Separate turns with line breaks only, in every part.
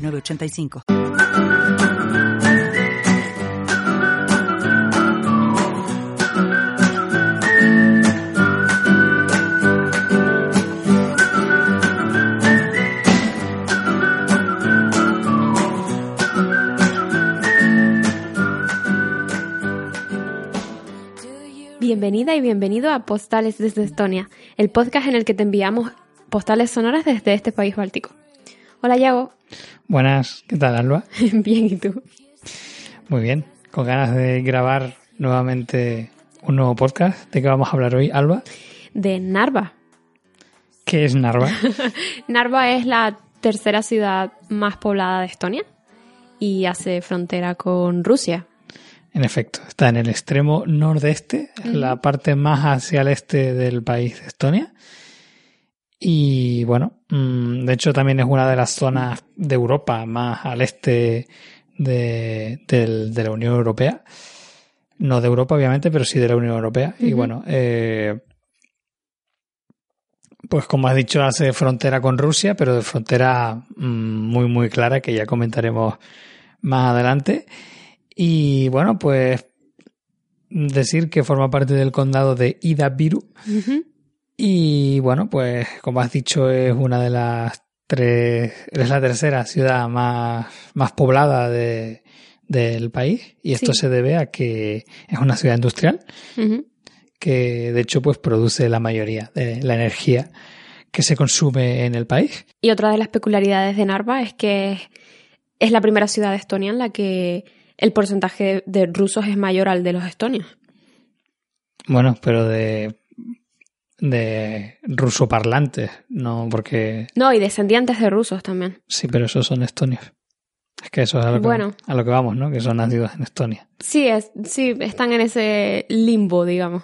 906985.
Bienvenida y bienvenido a Postales desde Estonia, el podcast en el que te enviamos postales sonoras desde este país báltico. Hola, Yago.
Buenas, ¿qué tal, Alba?
bien, ¿y tú?
Muy bien, con ganas de grabar nuevamente un nuevo podcast. ¿De qué vamos a hablar hoy, Alba?
De Narva.
¿Qué es Narva?
Narva es la tercera ciudad más poblada de Estonia y hace frontera con Rusia.
En efecto, está en el extremo nordeste, la parte más hacia el este del país de Estonia. Y bueno, mm, de hecho también es una de las zonas de Europa más al este de, la Unión Europea. No de Europa, obviamente, pero sí de la Unión Europea. Y bueno, eh, pues como has dicho, hace frontera con Rusia, pero de frontera mm, muy, muy clara, que ya comentaremos más adelante. Y bueno, pues decir que forma parte del condado de Idabiru. Y bueno, pues como has dicho, es una de las tres, es la tercera ciudad más, más poblada de, del país. Y esto se debe a que es una ciudad industrial que de hecho pues produce la mayoría de la energía que se consume en el país.
Y otra de las peculiaridades de Narva es que es la primera ciudad de Estonia en la que el porcentaje de rusos es mayor al de los estonios.
Bueno, pero de de ruso parlantes, no porque
No, y descendientes de rusos también.
Sí, pero esos son estonios. Es que eso es a lo, que, a lo que vamos, ¿no? Que son nacidos en Estonia.
Sí, es, sí, están en ese limbo, digamos.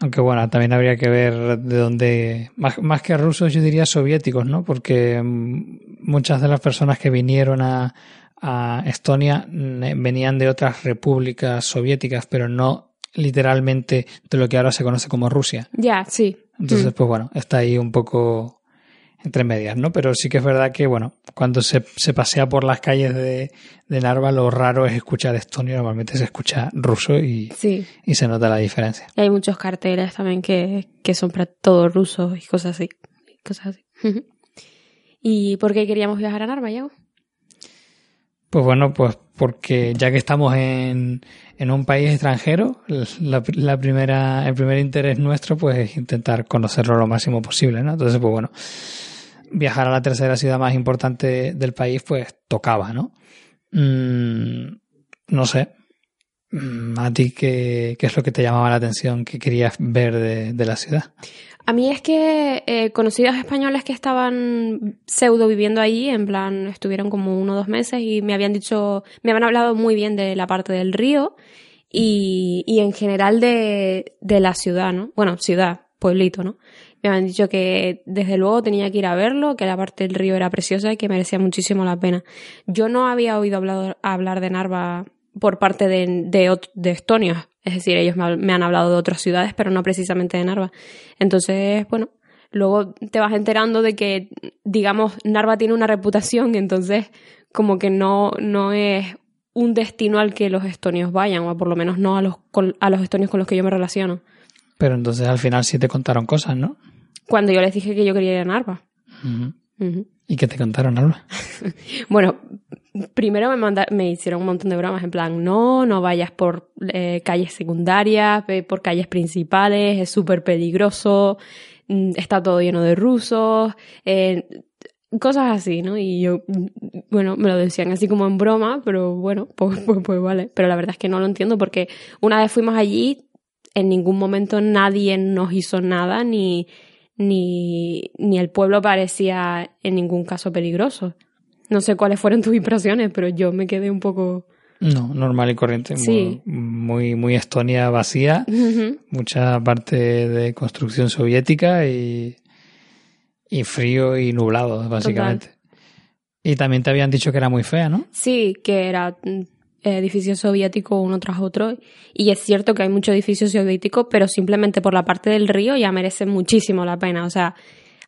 Aunque bueno, también habría que ver de dónde, más, más que rusos, yo diría soviéticos, ¿no? Porque mm, muchas de las personas que vinieron a, a Estonia venían de otras repúblicas soviéticas, pero no literalmente de lo que ahora se conoce como Rusia.
Ya, sí.
Entonces, mm. pues bueno, está ahí un poco entre medias, ¿no? Pero sí que es verdad que, bueno, cuando se, se pasea por las calles de, de, Narva, lo raro es escuchar estonio, normalmente se escucha ruso y, y se nota la diferencia.
hay muchos carteles también que, que son para todos rusos y cosas así. Cosas así. ¿Y por qué queríamos viajar a Narva, Yago?
Pues bueno, pues porque ya que estamos en, en un país extranjero, la, primera, el primer interés nuestro pues es intentar conocerlo lo máximo posible, ¿no? Entonces, pues bueno, viajar a la tercera ciudad más importante del país pues tocaba, ¿no? Mm, no sé, mm, ¿a ti qué, qué, es lo que te llamaba la atención, qué querías ver de, de la ciudad?
A mí es que eh, conocidos españoles que estaban pseudo viviendo ahí, en plan, estuvieron como uno o dos meses y me habían dicho, me habían hablado muy bien de la parte del río y, y en general de, de la ciudad, ¿no? Bueno, ciudad, pueblito, ¿no? Me habían dicho que desde luego tenía que ir a verlo, que la parte del río era preciosa y que merecía muchísimo la pena. Yo no había oído hablar, hablar de Narva por parte de, de, de es decir, ellos me han hablado de otras ciudades, pero no precisamente de Narva. Entonces, bueno, luego te vas enterando de que, digamos, Narva tiene una reputación, entonces como que no, no es un destino al que los estonios vayan, o por lo menos no a los, a los estonios con los que yo me relaciono.
Pero entonces al final sí te contaron cosas, ¿no?
Cuando yo les dije que yo quería ir a Narva.
¿Y qué te contaron, Alba?
bueno, primero me, me hicieron un montón de bromas en plan, no, no vayas por eh, calles secundarias, ve por calles principales, es súper peligroso, mm, está todo lleno de rusos, eh, cosas así, ¿no? Y yo, mm, bueno, me lo decían así como en broma, pero bueno, pues, pues, pues vale. Pero la verdad es que no lo entiendo porque una vez fuimos allí, en ningún momento nadie nos hizo nada, ni, ni, ni el pueblo parecía en ningún caso peligroso. No sé cuáles fueron tus impresiones, pero yo me quedé un poco...
No, normal y corriente.
Sí.
Muy, muy, muy Estonia vacía. Mucha parte de construcción soviética y, y frío y nublado, básicamente. Y también te habían dicho que era muy fea, ¿no?
Sí, que era mm, edificio soviético uno tras otro. Y es cierto que hay mucho edificio soviético, pero simplemente por la parte del río ya merece muchísimo la pena. O sea,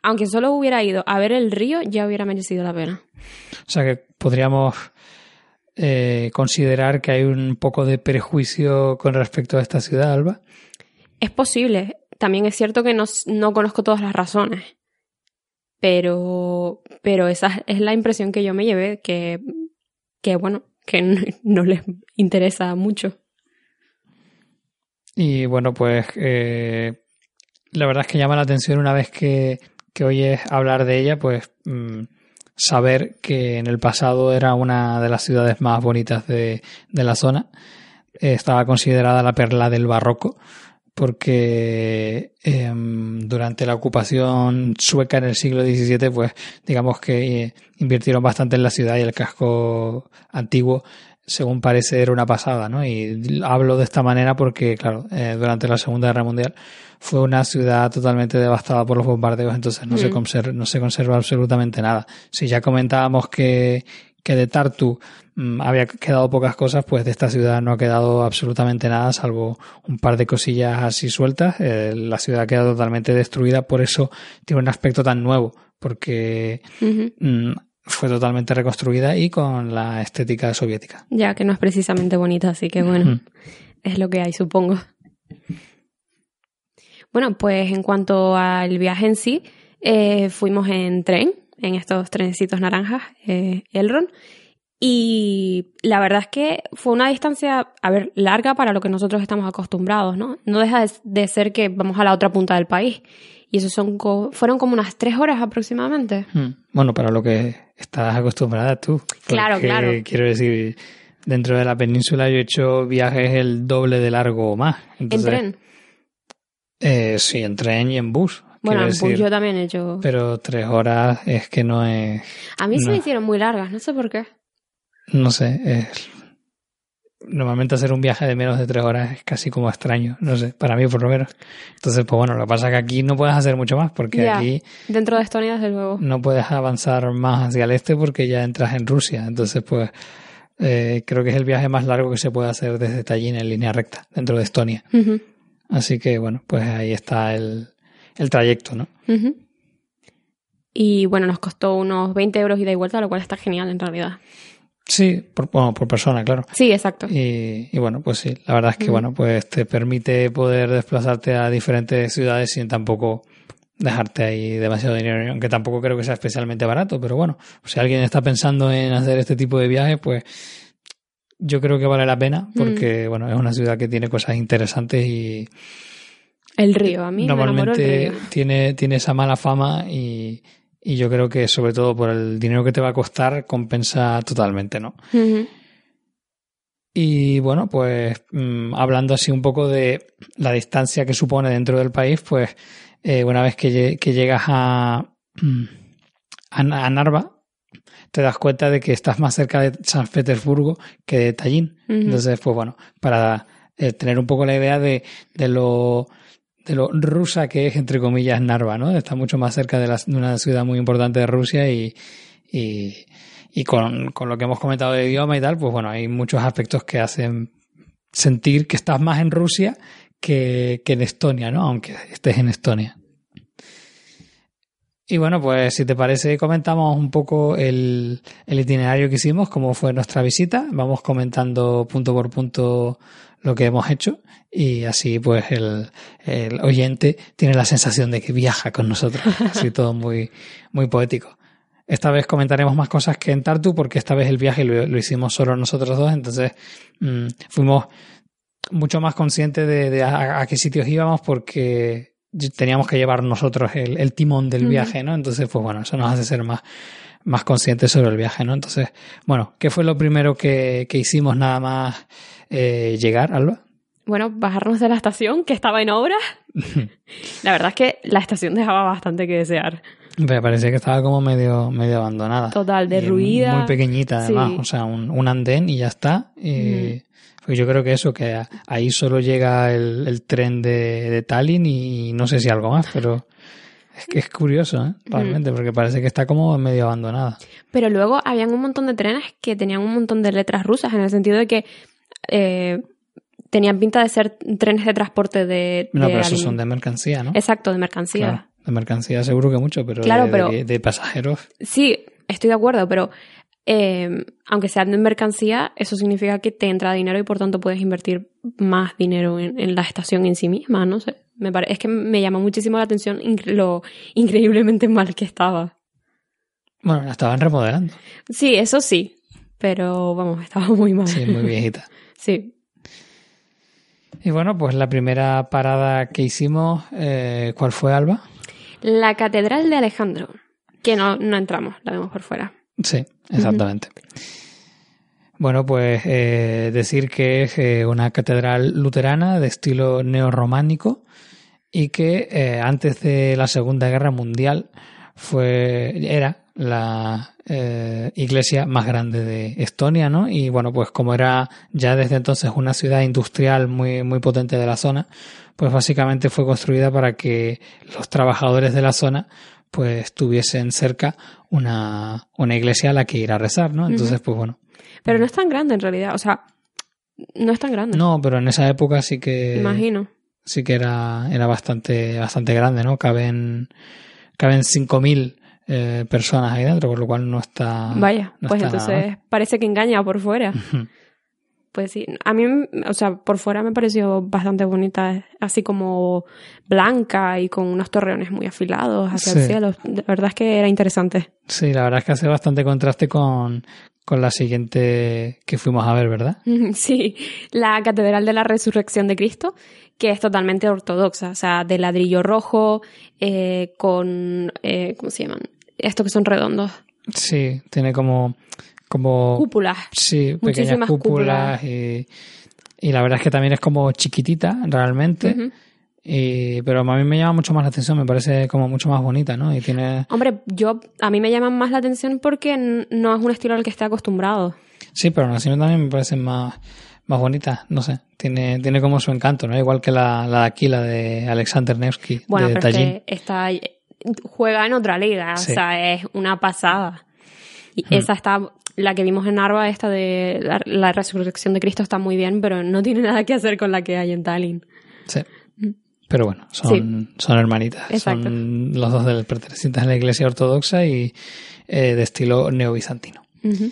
aunque solo hubiera ido a ver el río, ya hubiera merecido la pena.
O sea que podríamos eh, considerar que hay un poco de prejuicio con respecto a esta ciudad, Alba.
Es posible. También es cierto que no, no conozco todas las razones. Pero, pero esa es la impresión que yo me llevé, que, que bueno, que no, les interesa mucho.
Y bueno, pues eh, la verdad es que llama la atención una vez que, que oyes hablar de ella, pues mm, saber que en el pasado era una de las ciudades más bonitas de, de la zona. Eh, estaba considerada la perla del barroco porque em, durante la ocupación sueca en el siglo XVII, pues digamos que eh, invirtieron bastante en la ciudad y el casco antiguo según parece era una pasada, ¿no? Y hablo de esta manera porque, claro, eh, durante la Segunda Guerra Mundial fue una ciudad totalmente devastada por los bombardeos, entonces no, se,
Mm.
conserva, no se conserva absolutamente nada. Si ya comentábamos que, que de Tartu mm, había quedado pocas cosas, pues de esta ciudad no ha quedado absolutamente nada, salvo un par de cosillas así sueltas. Eh, la ciudad queda totalmente destruida, por eso tiene un aspecto tan nuevo, porque mm, fue totalmente reconstruida y con la estética soviética.
Ya que no es precisamente bonita, así que bueno, es lo que hay, supongo. Bueno, pues en cuanto al viaje en sí, eh, fuimos en tren, en estos trenecitos naranjas, eh, Elron, y la verdad es que fue una distancia, a ver, larga para lo que nosotros estamos acostumbrados, ¿no? No deja de, ser que vamos a la otra punta del país. Y eso son co- fueron como unas tres horas aproximadamente.
Mm. Bueno, para lo que estás acostumbrada tú.
Claro, claro.
Quiero decir, dentro de la península yo he hecho viajes el doble de largo o más. Entonces,
en tren.
Eh, sí, en tren y en bus.
Bueno, en bus
decir.
yo también he hecho...
Pero tres horas es que no es,
A mí se me hicieron muy largas, no sé por qué.
no sé, es- normalmente hacer un viaje de menos de tres horas es casi como extraño, no sé, para mí por lo menos. Entonces, pues bueno, lo que pasa es que aquí no puedes hacer mucho más porque
Ya.
aquí
Dentro de Estonia, desde luego.
no puedes avanzar más hacia el este porque ya entras en Rusia. Entonces, pues eh, creo que es el viaje más largo que se puede hacer desde Tallinn en línea recta dentro de Estonia. Así que bueno, pues ahí está el, el trayecto, ¿no?
Y bueno, nos costó unos 20 euros ida y vuelta, lo cual está genial en realidad.
Sí, por, bueno, por persona, claro.
Sí, exacto.
Y, y bueno, pues sí, la verdad es que bueno, pues te permite poder desplazarte a diferentes ciudades sin tampoco dejarte ahí demasiado dinero, aunque tampoco creo que sea especialmente barato, pero bueno, si alguien está pensando en hacer este tipo de viajes, pues yo creo que vale la pena porque bueno, es una ciudad que tiene cosas interesantes y
El río, a mí me enamoró el
normalmente
río.
tiene, tiene esa mala fama y, y yo creo que sobre todo por el dinero que te va a costar compensa totalmente, ¿no? Y bueno, pues mm, hablando así un poco de la distancia que supone dentro del país, pues eh, una vez que, lle- que llegas a, mm, a, a Narva, te das cuenta de que estás más cerca de San Petersburgo que de Tallinn. Entonces, pues bueno, para eh, tener un poco la idea de, de lo lo rusa que es, entre comillas, Narva, ¿no? Está mucho más cerca de una ciudad muy importante de Rusia y, y, y con, con lo que hemos comentado de idioma y tal, pues bueno, hay muchos aspectos que hacen sentir que estás más en Rusia que, que en Estonia, ¿no? Aunque estés en Estonia. Y bueno, pues si te parece, comentamos un poco el, el itinerario que hicimos, cómo fue nuestra visita. Vamos comentando punto por punto lo que hemos hecho y así pues el, el oyente tiene la sensación de que viaja con nosotros. Así todo muy, muy poético. Esta vez comentaremos más cosas que en Tartu porque esta vez el viaje lo, lo hicimos solo nosotros dos, entonces mm, fuimos mucho más conscientes de, de a, a qué sitios íbamos porque teníamos que llevar nosotros el, el timón del viaje, ¿no? Entonces, pues bueno, eso nos hace ser más, más conscientes sobre el viaje, ¿no? Entonces, bueno, ¿qué fue lo primero que, que hicimos nada más eh, llegar, Alba?
Bueno, bajarnos de la estación, que estaba en obra. La verdad es que la estación dejaba bastante que desear.
Me parecía que estaba como medio, medio abandonada.
Total, derruida.
Muy pequeñita, además.
Sí.
O sea, un, un andén y ya está. Y pues yo creo que eso, que ahí solo llega el, el tren de, de Tallinn y no sé si algo más, pero es que es curioso, ¿eh? Realmente, porque parece que está como medio abandonada.
Pero luego habían un montón de trenes que tenían un montón de letras rusas, en el sentido de que eh, tenían pinta de ser trenes de transporte de.
No,
de
pero esos son de mercancía, ¿no?
Exacto, de mercancía.
Claro, de mercancía seguro que mucho, pero,
Claro,
de,
pero-
de- de pasajeros.
Sí, estoy de acuerdo, pero eh, aunque sean de mercancía, eso significa que te entra dinero y por tanto puedes invertir más dinero en, en la estación en sí misma, no sé. Me pare- es que me llama muchísimo la atención lo increíblemente mal que estaba.
Bueno, la estaban remodelando.
Sí, eso sí, pero vamos, estaba muy mal.
Sí, muy viejita.
Sí.
Y bueno, pues la primera parada que hicimos, eh, ¿cuál fue, Alba?
La Catedral de Alejandro, que no, no entramos, la vemos por fuera.
Sí, exactamente. Bueno, pues eh, decir que es eh, una catedral luterana de estilo neorrománico y que eh, antes de la Segunda Guerra Mundial fue era la eh, iglesia más grande de Estonia, ¿no? Y bueno, pues como era ya desde entonces una ciudad industrial muy, muy potente de la zona, pues básicamente fue construida para que los trabajadores de la zona pues tuviesen cerca una, una iglesia a la que ir a rezar, ¿no? Entonces, pues bueno.
Pero no es tan grande en realidad, o sea, no es tan grande.
No, pero en esa época sí que
Imagino.
Sí que era, era bastante, bastante grande, ¿no? Caben, caben 5.000 eh, personas ahí dentro, por lo cual no está.
Vaya,
no
pues
está nada
entonces parece que engaña por fuera. Pues sí, a mí, o sea, por fuera me pareció bastante bonita, así como blanca y con unos torreones muy afilados hacia el cielo. La verdad es que era interesante.
Sí, la verdad es que hace bastante contraste con, con la siguiente que fuimos a ver, ¿verdad?
Sí, la Catedral de la Resurrección de Cristo, que es totalmente ortodoxa, o sea, de ladrillo rojo, eh, con, eh, ¿cómo se llaman? Estos que son redondos.
Sí, tiene como, como
Cúpulas.
Sí, pequeñas
Muchísimas
cúpulas y, y la verdad es que también es como chiquitita realmente. Y, pero a mí me llama mucho más la atención, me parece como mucho más bonita, ¿no? Y tiene...
Hombre, yo, a mí me llaman más la atención porque no es un estilo al que esté acostumbrado.
Sí, pero aún así también me parecen más, más bonitas, no sé. Tiene, tiene como su encanto, ¿no? Igual que la, la de aquí, la de Alexander Nevsky,
Bueno,
de
pero es que está, juega en otra liga,
Sí.
o sea, es una pasada. Y esa está, la que vimos en Narva, esta de la, la resurrección de Cristo está muy bien, pero no tiene nada que hacer con la que hay en Tallinn.
Sí. Pero bueno, son, son hermanitas.
Exacto.
Son los dos del pertenecientes a la iglesia ortodoxa y eh, de estilo neobizantino.
Ujú.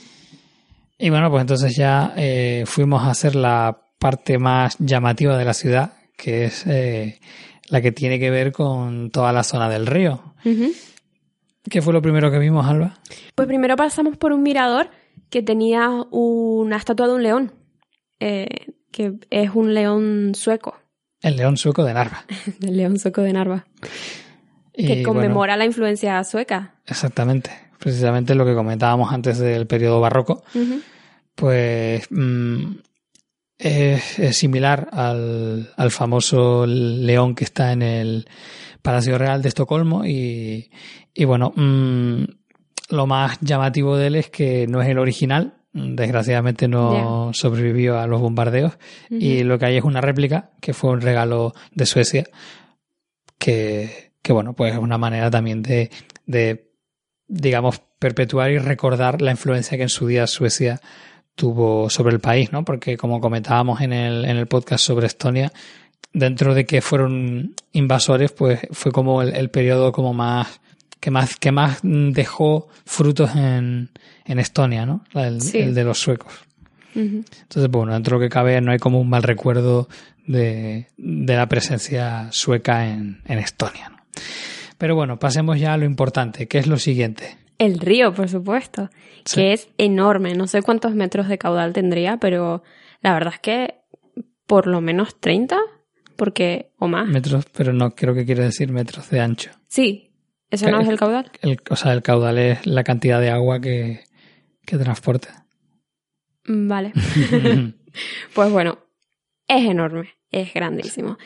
Y bueno, pues entonces ya eh, fuimos a hacer la parte más llamativa de la ciudad, que es eh, la que tiene que ver con toda la zona del río. ¿Qué fue lo primero que vimos, Alba?
Pues primero pasamos por un mirador que tenía una estatua de un león, eh, que es un león sueco,
El león sueco de Narva.
del león sueco de Narva,
Y,
que
bueno,
conmemora la influencia sueca.
exactamente. Precisamente lo que comentábamos antes del periodo barroco. Pues mm, es, es similar al, al famoso león que está en el Palacio Real de Estocolmo y, y bueno, mm, lo más llamativo de él es que no es el original, desgraciadamente no sobrevivió a los bombardeos y lo que hay es una réplica que fue un regalo de Suecia que, que bueno, pues es una manera también de, de, digamos, perpetuar y recordar la influencia que en su día Suecia tuvo sobre el país, ¿no? Porque como comentábamos en el, en el podcast sobre Estonia, dentro de que fueron invasores, pues fue como el, el periodo como más que más que más dejó frutos en, en Estonia, ¿no? El,
Sí.
el de los suecos. Entonces, bueno, dentro de lo que cabe no hay como un mal recuerdo de, de la presencia sueca en, en Estonia. ¿no? Pero bueno, pasemos ya a lo importante, que es lo siguiente.
El río, por supuesto,
Sí.
que es enorme. No sé cuántos metros de caudal tendría, pero la verdad es que por lo menos 30, porque o más.
Metros, pero no creo que quiere decir metros de ancho.
Sí, eso no es el caudal.
El, o sea, el caudal es la cantidad de agua que, que transporta.
Mm, Vale. Pues bueno, es enorme. Es grandísimo.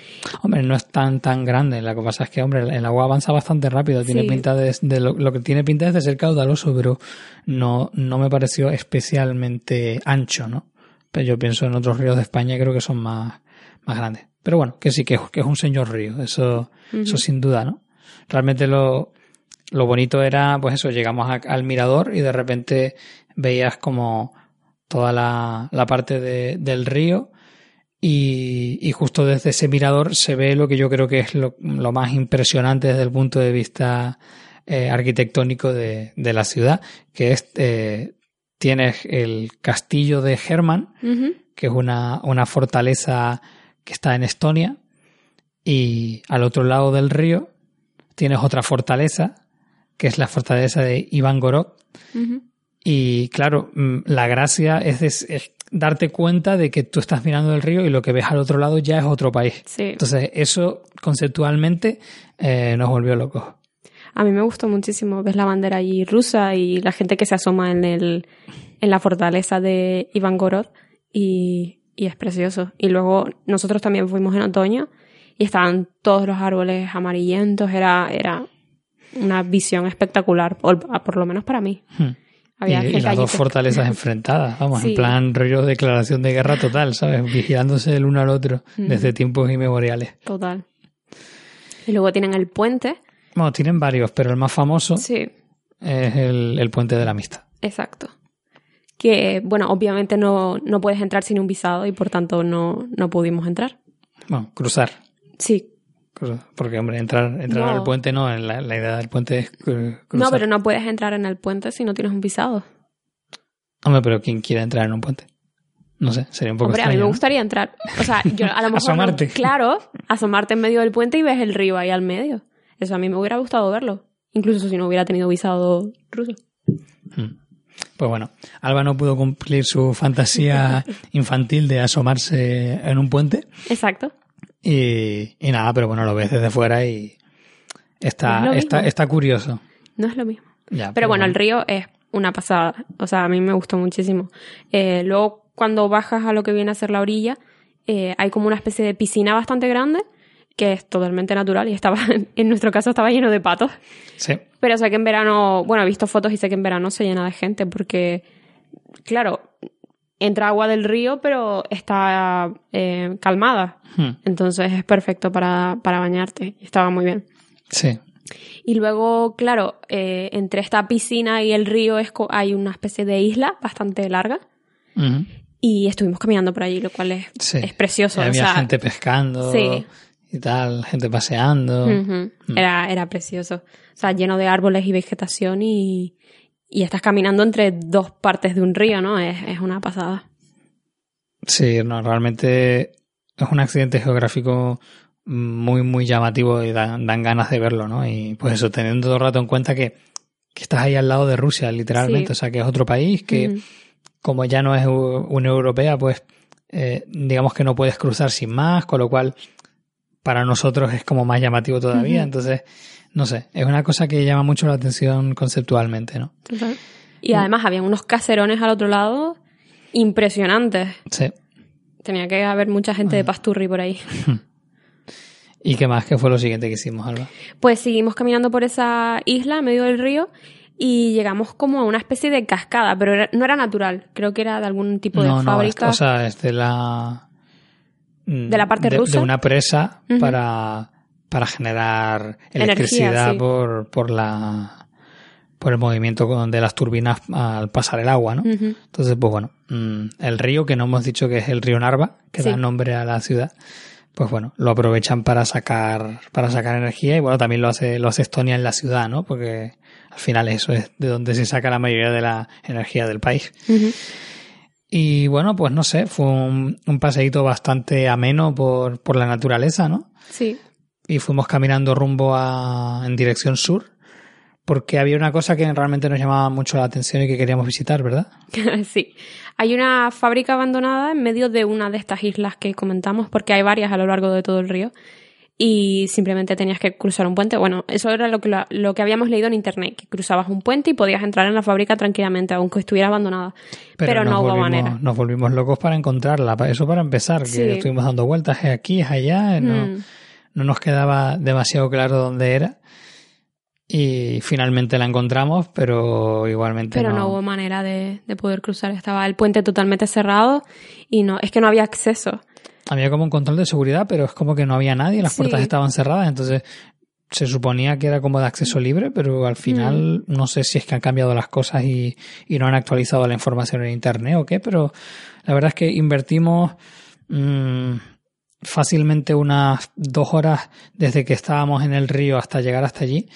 Hombre, no es tan tan grande. Lo que pasa es que, hombre, el agua avanza bastante rápido. Tiene
Sí.
pinta de, de lo, lo que tiene pinta es de ser caudaloso, pero no, no me pareció especialmente ancho, ¿no? Pero yo pienso en otros ríos de España y creo que son más, más grandes. Pero bueno, que sí, que, es- que es un señor río. Eso, eso sin duda, ¿no? Realmente lo, lo bonito era, pues eso, llegamos a- al mirador y de repente veías como toda la, la parte de- del río y, y justo desde ese mirador se ve lo que yo creo que es lo, lo más impresionante desde el punto de vista eh, arquitectónico de, de la ciudad, que es, eh, tienes el castillo de Herman,
Ujú.
que es una, una fortaleza que está en Estonia, y al otro lado del río tienes otra fortaleza, que es la fortaleza de Ivangorod,
Ujú.
y claro, mm, la gracia es, es darte cuenta de que tú estás mirando el río y lo que ves al otro lado ya es otro país.
Sí.
Entonces, eso conceptualmente eh, nos volvió locos.
A mí me gustó muchísimo. Ves la bandera allí rusa y la gente que se asoma en el en la fortaleza de Ivangorod y, y es precioso. Y luego nosotros también fuimos en otoño y estaban todos los árboles amarillentos. Era, era una visión espectacular, por, por lo menos para mí.
Hmm.
Había
y, las dos fortalezas enfrentadas, vamos,
Sí.
en plan rollo declaración de guerra total, ¿sabes? Vigilándose el uno al otro
Mm.
desde tiempos inmemoriales.
Total. Y luego tienen el puente.
Bueno, tienen varios, pero el más famoso
Sí,
es el, el puente de la amistad.
exacto. Que, bueno, obviamente no, no puedes entrar sin un visado y por tanto no, no pudimos entrar.
Bueno, cruzar.
Sí,
Porque, hombre, entrar, entrar
No.
al puente no, la, la idea del puente es cruzar.
No, pero no puedes entrar en el puente si no tienes un visado.
Hombre, pero ¿quién quiere entrar en un puente? No sé, sería un poco
Hombre, a mí me
¿no?
gustaría entrar. O sea, yo a lo mejor. no-
Asomarte.
claro, asomarte en medio del puente y ves el río ahí al medio. Eso a mí me hubiera gustado verlo. Incluso si no hubiera tenido visado ruso.
Mm. Pues bueno, Alba no pudo cumplir su fantasía infantil de asomarse en un puente
Exacto.
Y, y nada, pero bueno, lo ves desde fuera y está,
Es
está, está curioso.
No es lo mismo.
Ya,
Pero bueno, el río es una pasada. O sea, a mí me gustó muchísimo. Eh, luego, cuando bajas a lo que viene a ser la orilla, eh, hay como una especie de piscina bastante grande que es totalmente natural y estaba, en nuestro caso estaba lleno de patos.
Sí,
Pero sé que en verano, bueno, he visto fotos y sé que en verano se llena de gente porque, claro, entra agua del río, pero está eh, calmada.
Hmm.
Entonces es perfecto para, para bañarte. Estaba muy bien.
sí.
Y luego, claro, eh, entre esta piscina y el río es hay una especie de isla bastante larga. Y estuvimos caminando por allí, lo cual es,
Sí.
es precioso.
Y
o
había
sea,
gente pescando
Sí.
y tal, gente paseando.
Ujú. era, era precioso. O sea, lleno de árboles y vegetación y, y estás caminando entre dos partes de un río, ¿no? Es, es una pasada.
Sí, no, realmente es un accidente geográfico muy, muy llamativo y dan, dan ganas de verlo, ¿no? Y pues eso, teniendo todo el rato en cuenta que, que estás ahí al lado de Rusia, literalmente,
Sí.
o sea, que es otro país que, como ya no es u- una europea, pues eh, digamos que no puedes cruzar sin más, con lo cual para nosotros es como más llamativo todavía. Entonces, no sé, es una cosa que llama mucho la atención conceptualmente, ¿no?
Total. Y además había unos caserones al otro lado impresionantes.
Sí.
Tenía que haber mucha gente de pasturri por ahí.
¿Y qué más? ¿Qué fue lo siguiente que hicimos, Alba?
Pues seguimos caminando por esa isla en medio del río y llegamos como a una especie de cascada, pero era- no era natural, creo que era de algún tipo de
no, no,
fábrica.
o sea, es de la...
¿De la parte
de,
rusa?
De una presa para, para generar
Energía,
electricidad
sí.
por, por la por el movimiento de las turbinas al pasar el agua, ¿no? Entonces, pues bueno, mm, el río, que no hemos dicho que es el río Narva, que
Sí.
da nombre a la ciudad, pues bueno, lo aprovechan para sacar, para sacar energía y bueno, también lo hace, lo hace Estonia en la ciudad, ¿no? Porque al final eso es de donde se saca la mayoría de la energía del país. Y bueno, pues no sé, fue un, un paseíto bastante ameno por, por la naturaleza, ¿no?
Sí.
Y fuimos caminando rumbo a, en dirección sur, porque había una cosa que realmente nos llamaba mucho la atención y que queríamos visitar, ¿verdad?
sí. Hay una fábrica abandonada en medio de una de estas islas que comentamos, porque hay varias a lo largo de todo el río. y simplemente tenías que cruzar un puente. Bueno, eso era lo que, lo, que habíamos leído en internet, que cruzabas un puente y podías entrar en la fábrica tranquilamente, aunque estuviera abandonada. Pero, no hubo manera.
Nos volvimos locos para encontrarla, eso para empezar, que estuvimos dando vueltas, es aquí, es allá, no, mm. No nos quedaba demasiado claro dónde era. Y finalmente la encontramos, pero igualmente
pero no. hubo manera de, de, poder cruzar. Estaba el puente totalmente cerrado y no, es que no había acceso.
Había como un control de seguridad, pero es como que no había nadie, las puertas estaban cerradas, entonces se suponía que era como de acceso libre, pero al final mm. no sé si es que han cambiado las cosas y, y, no han actualizado la información en internet o qué, pero la verdad es que invertimos mmm, fácilmente unas dos horas desde que estábamos en el río hasta llegar hasta allí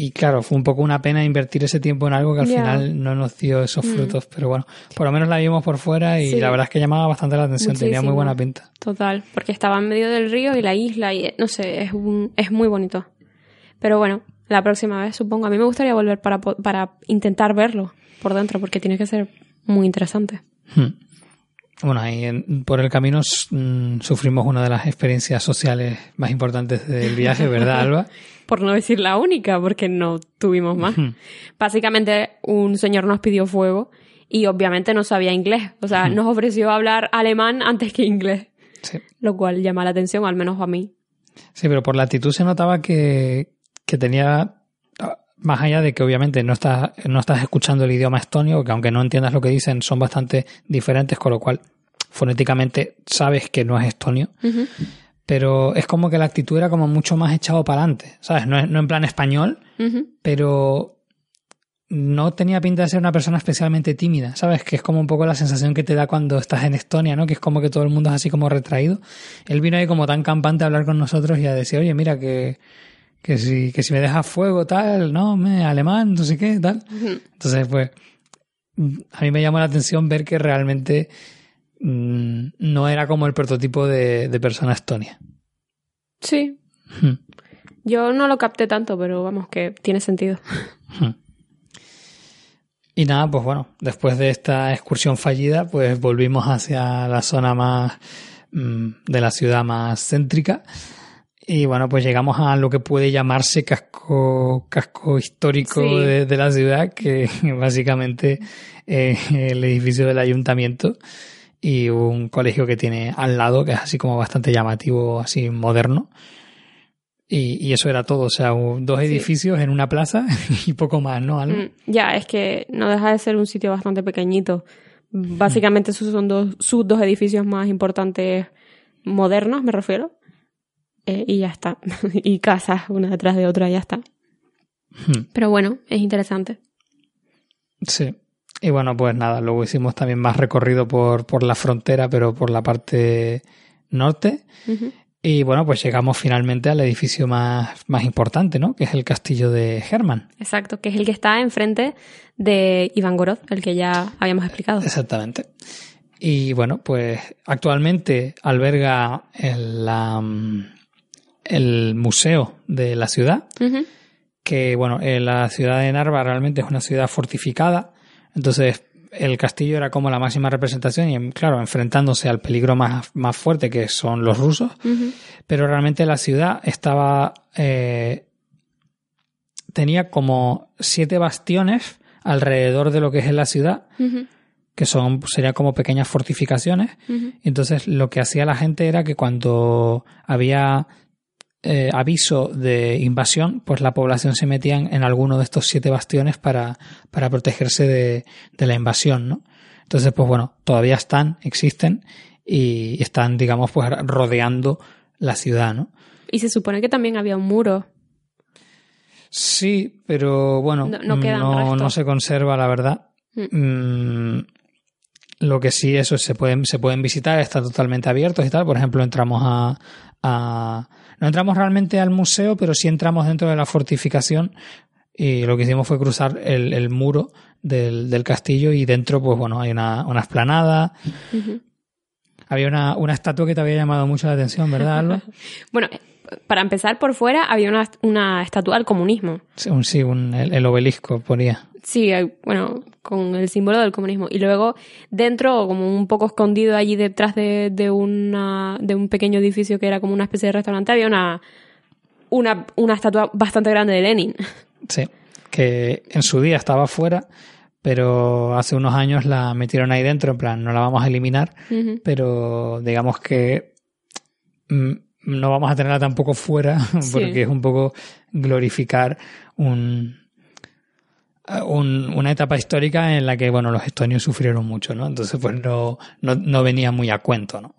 y claro, fue un poco una pena invertir ese tiempo en algo que al final no nos dio esos mm. frutos. Pero bueno, por lo menos la vimos por fuera y la verdad es que llamaba bastante la atención, tenía muy buena pinta.
Total, porque estaba en medio del río y la isla y no sé, es, un, es muy bonito. Pero bueno, la próxima vez supongo. A mí me gustaría volver para, para intentar verlo por dentro porque tiene que ser muy interesante.
Hmm. Bueno, ahí por el camino mm, sufrimos una de las experiencias sociales más importantes del viaje, ¿verdad, Alba?
por no decir la única, porque no tuvimos más. Básicamente, un señor nos pidió fuego y obviamente no sabía inglés. O sea, nos ofreció hablar alemán antes que inglés. Sí. Lo cual llama la atención, al menos a mí.
Sí, pero por la actitud se notaba que, que tenía más allá de que obviamente no estás, no estás escuchando el idioma estonio, que aunque no entiendas lo que dicen, son bastante diferentes, con lo cual fonéticamente sabes que no es estonio pero es como que la actitud era como mucho más echado para adelante, ¿sabes? No, no en plan español, pero no tenía pinta de ser una persona especialmente tímida, ¿sabes? Que es como un poco la sensación que te da cuando estás en Estonia, ¿no? Que es como que todo el mundo es así como retraído. Él vino ahí como tan campante a hablar con nosotros y a decir, oye, mira, que, que, si, que si me dejas fuego, tal, no, me, alemán, no sé qué, tal. Entonces, pues, a mí me llamó la atención ver que realmente Mm, no era como el prototipo de, persona estonia.
Sí. Hmm. Yo no lo capté tanto, pero vamos, que tiene sentido. Hmm.
Y nada, pues bueno, después de esta excursión fallida, pues volvimos hacia la zona más mm, de la ciudad más céntrica. Y bueno, pues llegamos a lo que puede llamarse casco, casco histórico de, la ciudad, que básicamente es el edificio del ayuntamiento y un colegio que tiene al lado, que es así como bastante llamativo, así moderno. Y, y eso era todo, o sea, dos edificios en una plaza y poco más, ¿no? Mm,
ya, es que no deja de ser un sitio bastante pequeñito. Básicamente esos son dos, sus dos edificios más importantes modernos, me refiero. Eh, y ya está. y casas una detrás de otra, ya está. Hmm. Pero bueno, es interesante.
Sí. Y bueno, pues nada, luego hicimos también más recorrido por, por la frontera, pero por la parte norte. Y bueno, pues llegamos finalmente al edificio más, más importante, ¿no? Que es el castillo de Herman.
La que es el que está enfrente de Ivangorod, el que ya habíamos explicado.
Exactamente. Y bueno, pues actualmente alberga el, el museo de la ciudad, que bueno, la ciudad de Narva realmente es una ciudad fortificada, entonces, el castillo era como la máxima representación y, claro, enfrentándose al peligro más, más fuerte que son los rusos, pero realmente la ciudad estaba... Eh, tenía como siete bastiones alrededor de lo que es la ciudad, que son serían como pequeñas fortificaciones. Entonces, lo que hacía la gente era que cuando había eh, aviso de invasión, pues la población se metía en, alguno de estos siete bastiones para, para protegerse de, de, la invasión, ¿no? Entonces, pues bueno, todavía están, existen y están, digamos, pues rodeando la ciudad, ¿no?
Y se supone que también había un muro.
Sí, pero bueno, no, no, se conserva, la verdad. Mm. Mm, lo que sí, eso se pueden, se pueden visitar, están totalmente abiertos y tal. Por ejemplo, entramos a, a no entramos realmente al museo, pero sí entramos dentro de la fortificación y lo que hicimos fue cruzar el, el muro del, del, castillo y dentro, pues bueno, hay una, una esplanada. Había una, una estatua que te había llamado mucho la atención, ¿verdad, Alba?
bueno, para empezar por fuera había una, una estatua del comunismo.
Sí, un, sí un, el, obelisco ponía.
Sí, bueno, con el símbolo del comunismo. Y luego dentro, como un poco escondido allí detrás de, de, una, de un pequeño edificio que era como una especie de restaurante, había una, una, una estatua bastante grande de Lenin.
Sí, que en su día estaba fuera, pero hace unos años la metieron ahí dentro, en plan, no la vamos a eliminar, pero digamos que mm, no vamos a tenerla tampoco fuera,
Sí.
porque es un poco glorificar un, un- una etapa histórica en la que, bueno, los estonios sufrieron mucho, ¿no? Entonces, pues no, no, no venía muy a cuento, ¿no?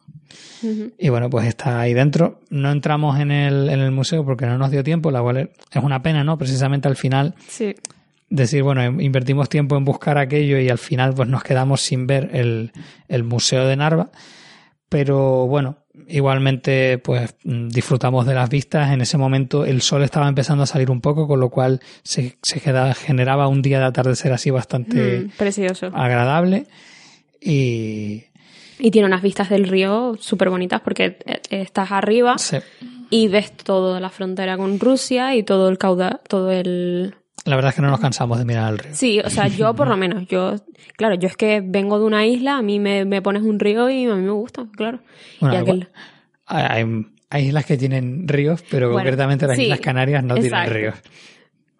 Y bueno, pues está ahí dentro. No entramos en el, en el museo porque no nos dio tiempo, la cual es una pena, ¿no? Precisamente al final
Sí.
decir, bueno, invertimos tiempo en buscar aquello y al final pues nos quedamos sin ver el, el Museo de Narva. Pero bueno, igualmente pues disfrutamos de las vistas. En ese momento el sol estaba empezando a salir un poco, con lo cual se, se queda- generaba un día de atardecer así bastante
Mm, precioso.
agradable. Y
Y tiene unas vistas del río súper bonitas porque eh, estás arriba y ves toda la frontera con Rusia y todo el caudal, todo el...
la verdad es que no nos cansamos de mirar el río.
Sí, o sea, yo por lo menos, yo, claro, yo es que vengo de una isla, a mí me, me pones un río y a mí me gusta, claro.
Bueno,
y aquel-
Hay, hay islas que tienen ríos, pero
Bueno,
concretamente las
sí,
Islas Canarias no tienen ríos.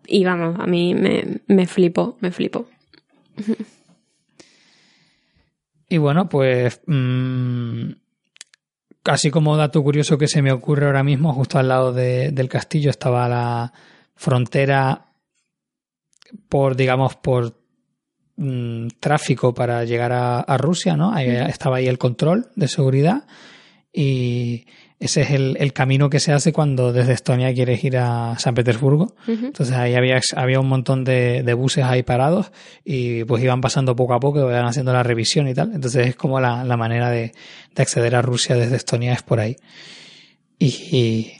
Y vamos, a mí me, me flipo, me flipo.
Y bueno, pues mm, así como dato curioso que se me ocurre ahora mismo, justo al lado de- del castillo estaba la frontera por, digamos, por mm, tráfico para llegar a, a Rusia, ¿no? Ahí estaba ahí el control de seguridad y ese es el, el camino que se hace cuando desde Estonia quieres ir a San Petersburgo. Entonces ahí había, había un montón de, de buses ahí parados y pues iban pasando poco a poco, iban haciendo la revisión y tal. Entonces es como la, la manera de, de acceder a Rusia desde Estonia es por ahí. Y, y,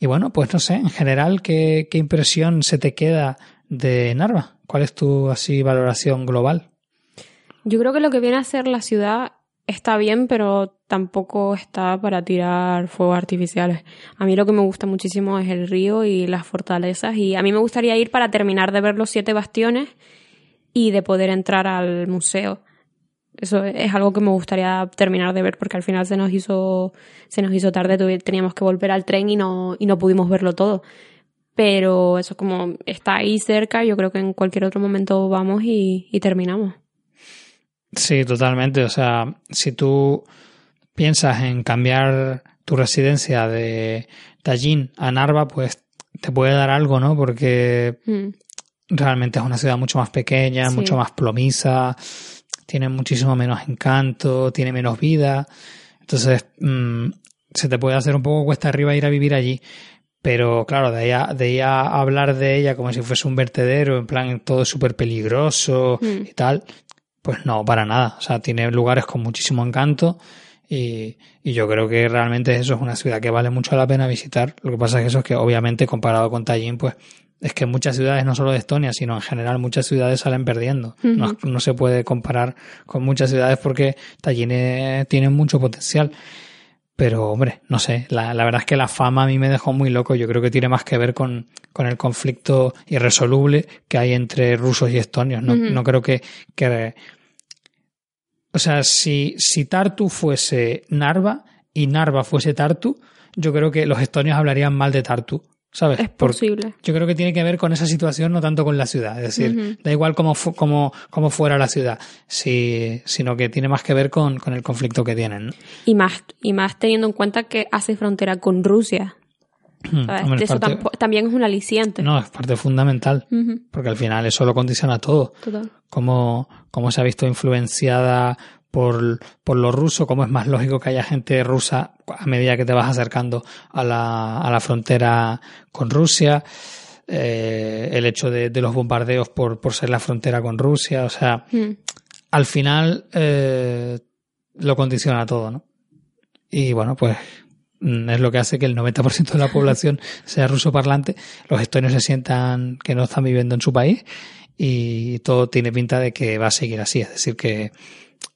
y bueno, pues no sé, en general, ¿qué, ¿qué impresión se te queda de Narva? ¿Cuál es tu así valoración global?
Yo creo que lo que viene a ser la ciudad está bien, pero tampoco está para tirar fuegos artificiales. A mí lo que me gusta muchísimo es el río y las fortalezas y a mí me gustaría ir para terminar de ver los siete bastiones y de poder entrar al museo. Eso es algo que me gustaría terminar de ver porque al final se nos hizo se nos hizo tarde, teníamos que volver al tren y no y no pudimos verlo todo. Pero eso como está ahí cerca, yo creo que en cualquier otro momento vamos y, y terminamos.
Sí, totalmente. O sea, si tú piensas en cambiar tu residencia de Tallinn a Narva, pues te puede dar algo, ¿no? Porque
Mm.
realmente es una ciudad mucho más pequeña,
Sí.
mucho más plomiza, tiene muchísimo menos encanto, tiene menos vida. Entonces, mm, se te puede hacer un poco cuesta arriba ir a vivir allí. Pero claro, de ahí a, de ahí a hablar de ella como si fuese un vertedero, en plan todo súper peligroso
Mm.
y tal, pues no, para nada. O sea, tiene lugares con muchísimo encanto y, y yo creo que realmente eso es una ciudad que vale mucho la pena visitar. Lo que pasa es que eso es que obviamente comparado con Tallinn, pues es que muchas ciudades, no solo de Estonia, sino en general muchas ciudades salen perdiendo. no, no se puede comparar con muchas ciudades porque Tallinn eh, tiene mucho potencial. Pero, hombre, no sé, la, la verdad es que la fama a mí me dejó muy loco. Yo creo que tiene más que ver con, con el conflicto irresoluble que hay entre rusos y estonios. No, no creo que, que... O sea, si, si Tartu fuese Narva y Narva fuese Tartu, yo creo que los estonios hablarían mal de Tartu. ¿Sabes?
Es posible.
yo creo que tiene que ver con esa situación, no tanto con la ciudad. Es decir, da igual cómo, fu- cómo, cómo fuera la ciudad, si, sino que tiene más que ver con, con el conflicto que tienen. ¿no?
Y más, y más teniendo en cuenta que hace frontera con Rusia. ¿sabes?
Hombre, es
Eso
parte-
también es un aliciente.
no, es parte fundamental, porque al final eso lo condiciona todo.
Total.
Cómo, cómo se ha visto influenciada por, por lo ruso, cómo es más lógico que haya gente rusa a medida que te vas acercando a la, a la frontera con Rusia. eh, el hecho de, de los bombardeos por, por ser la frontera con Rusia, o sea,
Mm.
al final eh, lo condiciona todo, ¿no? Y bueno, pues mm, es lo que hace que el 90% de la población sea ruso parlante, los estonios se sientan que no están viviendo en su país y todo tiene pinta de que va a seguir así, es decir, que,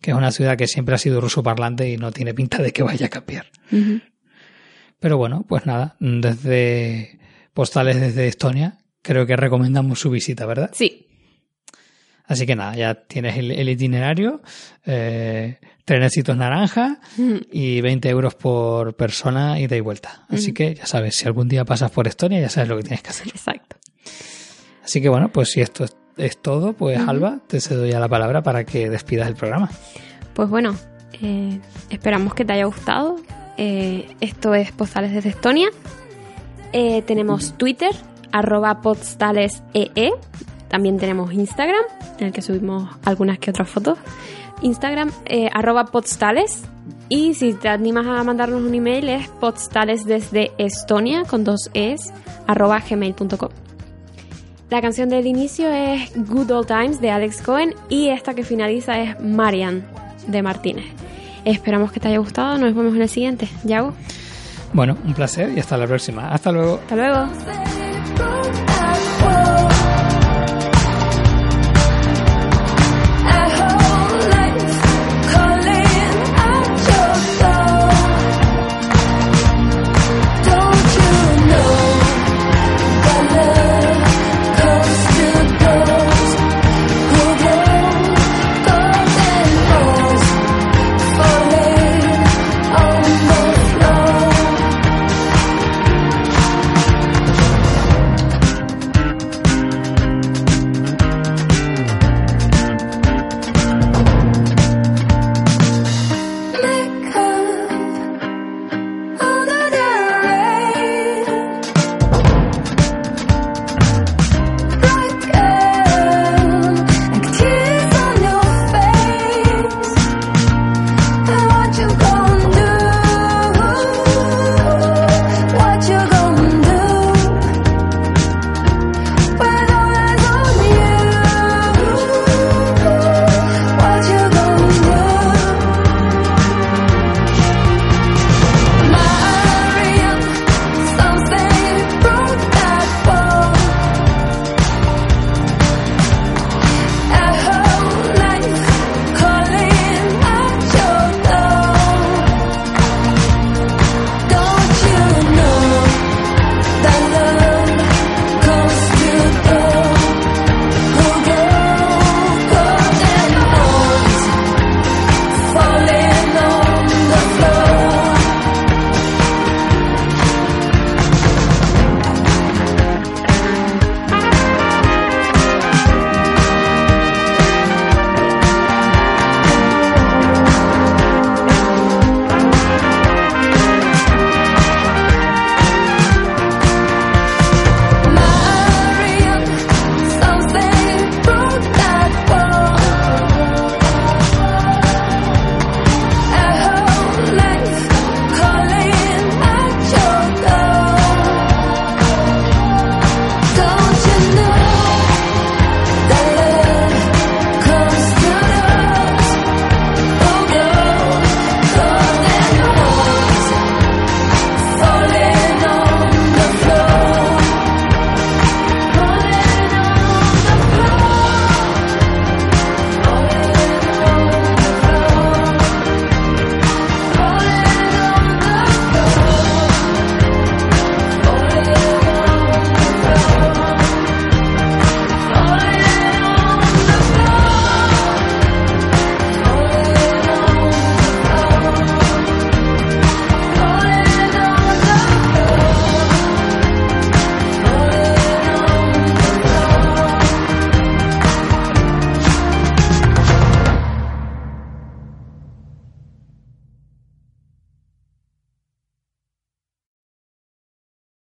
que es una ciudad que siempre ha sido ruso parlante y no tiene pinta de que vaya a cambiar. Pero bueno, pues nada, desde postales desde Estonia, creo que recomendamos su visita, ¿verdad?
Sí.
Así que nada, ya tienes el, el itinerario, eh, trenecitos naranja y 20 euros por persona ida y vuelta. Así que ya sabes, si algún día pasas por Estonia, ya sabes lo que tienes que hacer.
Exacto.
Así que bueno, pues si esto es, es todo, pues Alba, te cedo ya la palabra para que despidas el programa.
Pues bueno, eh, esperamos que te haya gustado. Eh, esto es Postales desde Estonia. Eh, tenemos Twitter, arroba postalesee. También tenemos Instagram, en el que subimos algunas que otras fotos. Instagram, arroba postales. Y si te animas a mandarnos un email es postales desde Estonia, con dos es, arroba gmail.com. La canción del inicio es Good Old Times de Alex Cohen y esta que finaliza es Marian de Martínez. Esperamos que te haya gustado, nos vemos en el siguiente. Yago,
Bueno, un placer y hasta la próxima. Hasta luego.
hasta luego.